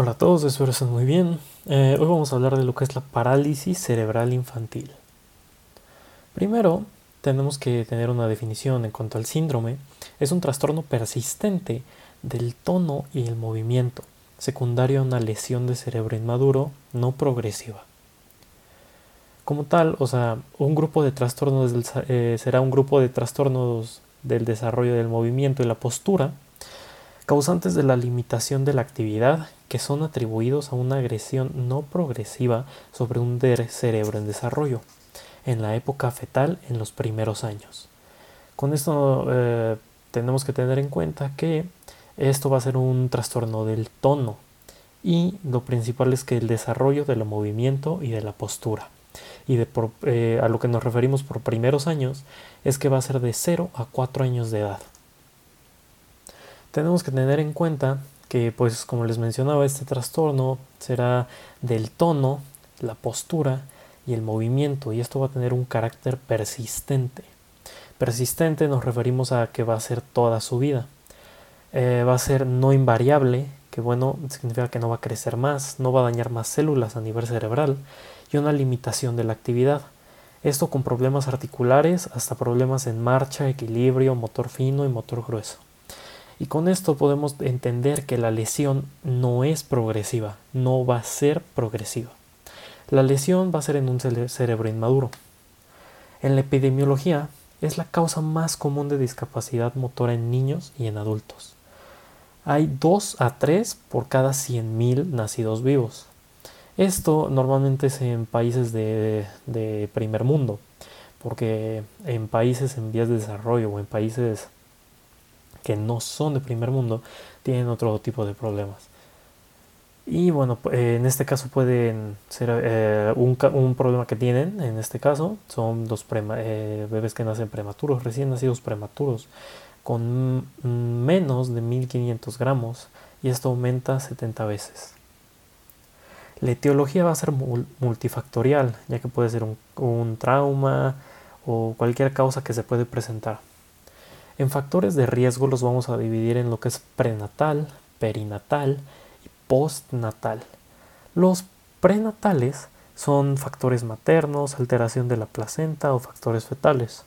Hola a todos, espero estén muy bien. Eh, hoy vamos a hablar de lo que es la parálisis cerebral infantil. Primero, tenemos que tener una definición en cuanto al síndrome. Es un trastorno persistente del tono y el movimiento, secundario a una lesión de cerebro inmaduro no progresiva. Como tal, o sea, un grupo de trastornos eh, será un grupo de trastornos del desarrollo del movimiento y la postura, causantes de la limitación de la actividad que son atribuidos a una agresión no progresiva sobre un cerebro en desarrollo en la época fetal en los primeros años. Con esto eh, tenemos que tener en cuenta que esto va a ser un trastorno del tono y lo principal es que el desarrollo del movimiento y de la postura. Y de eh, a lo que nos referimos por primeros años es que va a ser de 0 a 4 años de edad. Tenemos que tener en cuenta que, pues como les mencionaba, este trastorno será del tono, la postura y el movimiento y esto va a tener un carácter persistente. Persistente nos referimos a que va a ser toda su vida. Eh, va a ser no invariable, que bueno, significa que no va a crecer más, no va a dañar más células a nivel cerebral y una limitación de la actividad. Esto con problemas articulares hasta problemas en marcha, equilibrio, motor fino y motor grueso. Y con esto podemos entender que la lesión no es progresiva, no va a ser progresiva. La lesión va a ser en un cerebro inmaduro. En la epidemiología es la causa más común de discapacidad motora en niños y en adultos. Hay 2 a 3 por cada 100.000 nacidos vivos. Esto normalmente es en países de, de primer mundo, porque en países en vías de desarrollo o en países que no son de primer mundo tienen otro tipo de problemas. Y bueno, en este caso pueden ser eh, un, problema que tienen, en este caso, son eh, bebés que nacen prematuros, recién nacidos prematuros, con menos de 1500 gramos y esto aumenta 70 veces. La etiología va a ser multifactorial, ya que puede ser un, un trauma o cualquier causa que se puede presentar. En factores de riesgo los vamos a dividir en lo que es prenatal, perinatal, postnatal. Los prenatales son factores maternos, alteración de la placenta o factores fetales.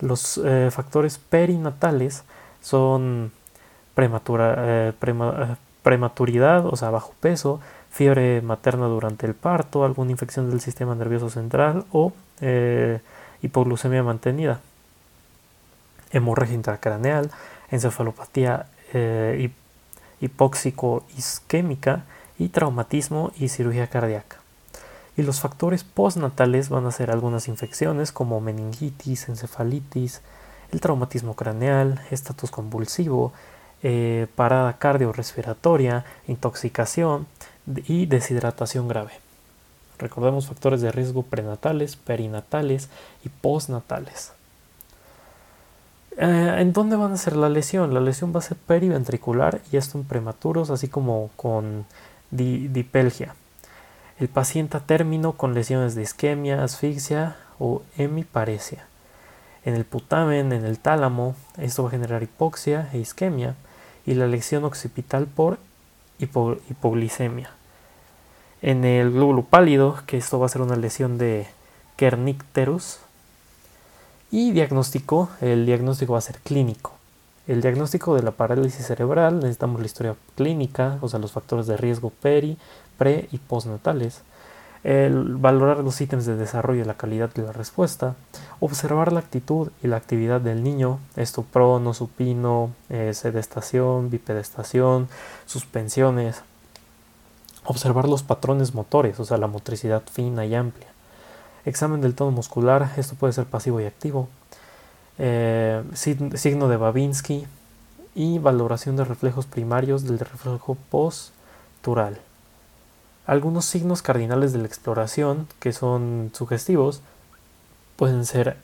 Los eh, factores perinatales son eh, eh, prematuridad, o sea, bajo peso, fiebre materna durante el parto, alguna infección del sistema nervioso central o hipoglucemia mantenida, hemorragia intracraneal, encefalopatía hipóxico isquémica y traumatismo y cirugía cardíaca. Y los factores postnatales van a ser algunas infecciones como meningitis, encefalitis, el traumatismo craneal, estatus convulsivo, eh, parada cardiorrespiratoria, intoxicación y deshidratación grave. Recordemos factores de riesgo prenatales, perinatales y postnatales. Eh, ¿En dónde van a ser la lesión? La lesión va a ser periventricular y esto en prematuros, así como con dipelgia. El paciente a término con lesiones de isquemia, asfixia o hemiparesia. En el putamen, en el tálamo, esto va a generar hipoxia e isquemia y la lesión occipital por hipoglicemia. En el glóbulo pálido, que esto va a ser una lesión de kernicterus, y diagnóstico, el diagnóstico va a ser clínico. El diagnóstico de la parálisis cerebral, necesitamos la historia clínica, o sea, los factores de riesgo peri, pre y postnatales. El valorar los ítems de desarrollo y la calidad de la respuesta. Observar la actitud y la actividad del niño, esto prono, supino, eh, sedestación, bipedestación, suspensiones. Observar los patrones motores, o sea, la motricidad fina y amplia examen del tono muscular, esto puede ser pasivo y activo, eh, signo de Babinski y valoración de reflejos primarios del reflejo postural. Algunos signos cardinales de la exploración que son sugestivos pueden ser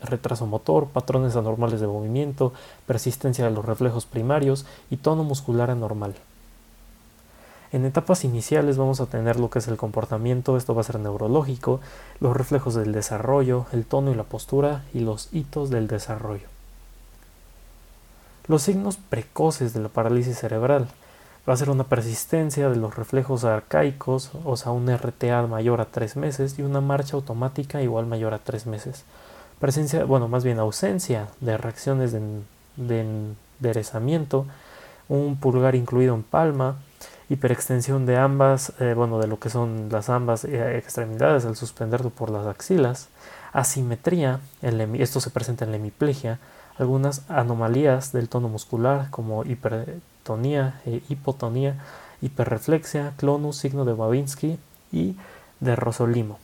retraso motor, patrones anormales de movimiento, persistencia de los reflejos primarios y tono muscular anormal. En etapas iniciales vamos a tener lo que es el comportamiento, esto va a ser neurológico, los reflejos del desarrollo, el tono y la postura y los hitos del desarrollo. Los signos precoces de la parálisis cerebral Va a ser una persistencia de los reflejos arcaicos, o sea, un RTA mayor a 3 meses y una marcha automática igual mayor a 3 meses. Presencia, bueno, más bien ausencia de reacciones de, de enderezamiento, un pulgar incluido en palma, hiperextensión de ambas, eh, bueno, de lo que son las ambas eh, extremidades al suspenderlo por las axilas, asimetría, esto se presenta en la hemiplegia, algunas anomalías del tono muscular como hipertonía, e hipotonía, hiperreflexia, clonus, signo de Babinski y de Rosolimo.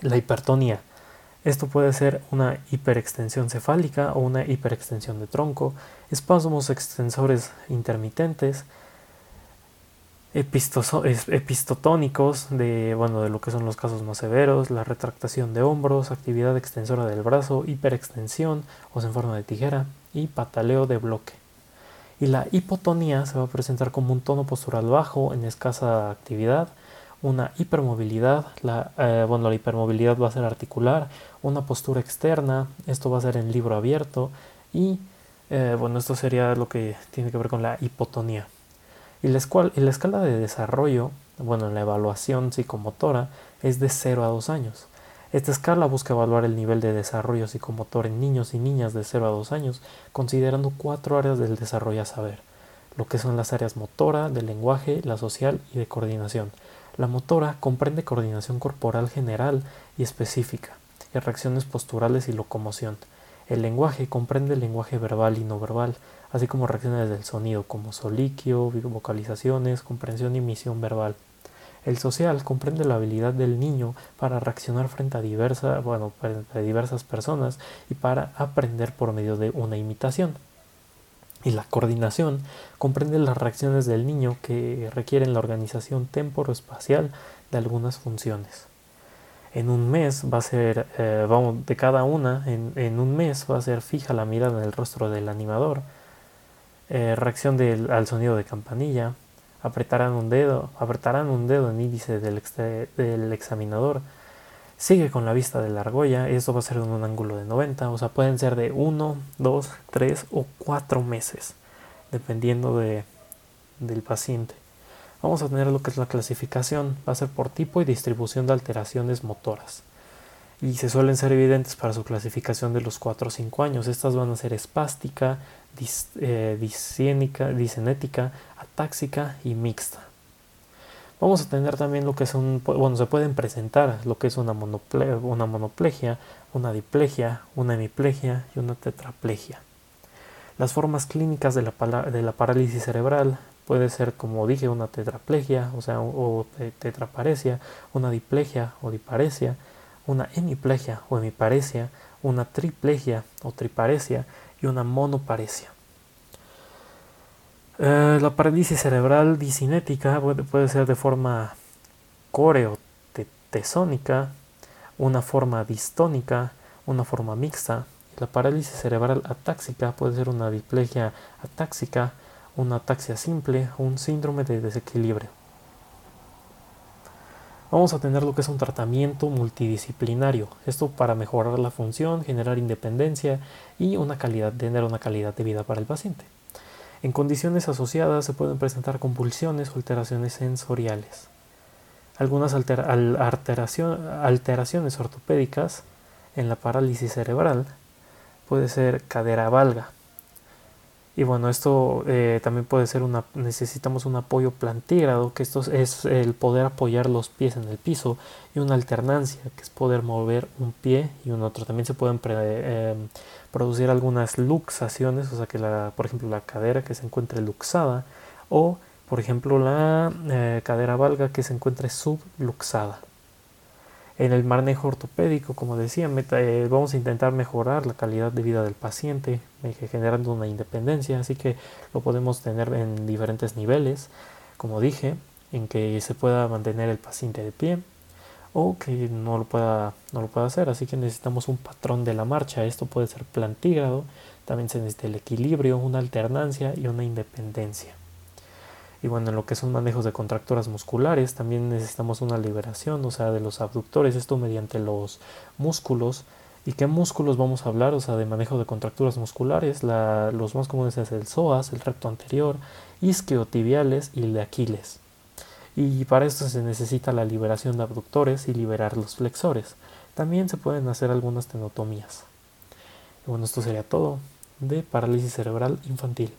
La hipertonía. Esto puede ser una hiperextensión cefálica o una hiperextensión de tronco, espasmos extensores intermitentes, epistotónicos de, bueno, de lo que son los casos más severos, la retractación de hombros, actividad extensora del brazo, hiperextensión o en forma de tijera y pataleo de bloque. Y la hipotonía se va a presentar como un tono postural bajo en escasa actividad, una hipermovilidad, la, eh, bueno, la hipermovilidad va a ser articular, una postura externa, esto va a ser en libro abierto y eh, bueno, esto sería lo que tiene que ver con la hipotonía. Y la, escala de desarrollo, bueno, en la evaluación psicomotora, es de 0 a 2 años. Esta escala busca evaluar el nivel de desarrollo psicomotor en niños y niñas de 0 a 2 años, considerando cuatro áreas del desarrollo a saber, lo que son las áreas motora, de lenguaje, la social y de coordinación. La motora comprende coordinación corporal general y específica, y reacciones posturales y locomoción. El lenguaje comprende el lenguaje verbal y no verbal, así como reacciones del sonido como soliquio, vocalizaciones, comprensión y emisión verbal. El social comprende la habilidad del niño para reaccionar frente a, bueno, frente a diversas personas y para aprender por medio de una imitación. Y la coordinación comprende las reacciones del niño que requieren la organización temporoespacial de algunas funciones. En un mes va a ser, eh, vamos, de cada una, en, en un mes va a ser fija la mirada en el rostro del animador, eh, reacción al sonido de campanilla, apretarán un dedo, apretarán un dedo en índice del, examinador, sigue con la vista de la argolla, esto va a ser en un ángulo de 90, o sea, pueden ser de 1, 2, 3 o 4 meses, dependiendo de, del paciente. Vamos a tener lo que es la clasificación, va a ser por tipo y distribución de alteraciones motoras y se suelen ser evidentes para su clasificación de los 4 o 5 años. Estas van a ser espástica, dis, eh, discenética, atáxica y mixta. Vamos a tener también lo que son, bueno, se pueden presentar lo que es una, una monoplegia, una diplegia, una hemiplegia y una tetraplegia. Las formas clínicas de la, de la parálisis cerebral puede ser, como dije, una tetraplegia, o sea, o tetraparesia, una diplegia o diparesia, una hemiplegia o hemiparesia, una triplegia o triparesia y una monoparesia. Eh, la parálisis cerebral disinética puede, ser de forma coreotesónica, una forma distónica, una forma mixta. La parálisis cerebral atáxica puede ser una diplegia atáxica, una ataxia simple o un síndrome de desequilibrio vamos a tener lo que es un tratamiento multidisciplinario. Esto para mejorar la función, generar independencia y tener una calidad de vida para el paciente. En condiciones asociadas se pueden presentar convulsiones o alteraciones sensoriales. Algunas alteraciones ortopédicas en la parálisis cerebral puede ser cadera valga, y bueno, esto eh, también puede ser una, necesitamos un apoyo plantígrado, que esto es el poder apoyar los pies en el piso, y una alternancia, que es poder mover un pie y un otro. También se pueden em, producir algunas luxaciones, o sea que la, por ejemplo la cadera que se encuentre luxada, o por ejemplo la eh, cadera valga que se encuentre subluxada. En el manejo ortopédico, como decía, eh, vamos a intentar mejorar la calidad de vida del paciente, eh, generando una independencia, así que lo podemos tener en diferentes niveles, como dije, en que se pueda mantener el paciente de pie o que no lo pueda, no lo pueda hacer, así que necesitamos un patrón de la marcha, esto puede ser plantígrado, también se necesita el equilibrio, una alternancia y una independencia. Y bueno, en lo que son manejos de contracturas musculares, también necesitamos una liberación, o sea, de los abductores, esto mediante los músculos ¿Y qué músculos vamos a hablar? O sea, de manejo de contracturas musculares. los más comunes es el psoas, el recto anterior, isquiotibiales y el de Aquiles. Y para esto se necesita la liberación de abductores y liberar los flexores. También se pueden hacer algunas tenotomías. bueno, esto sería todo de parálisis cerebral infantil.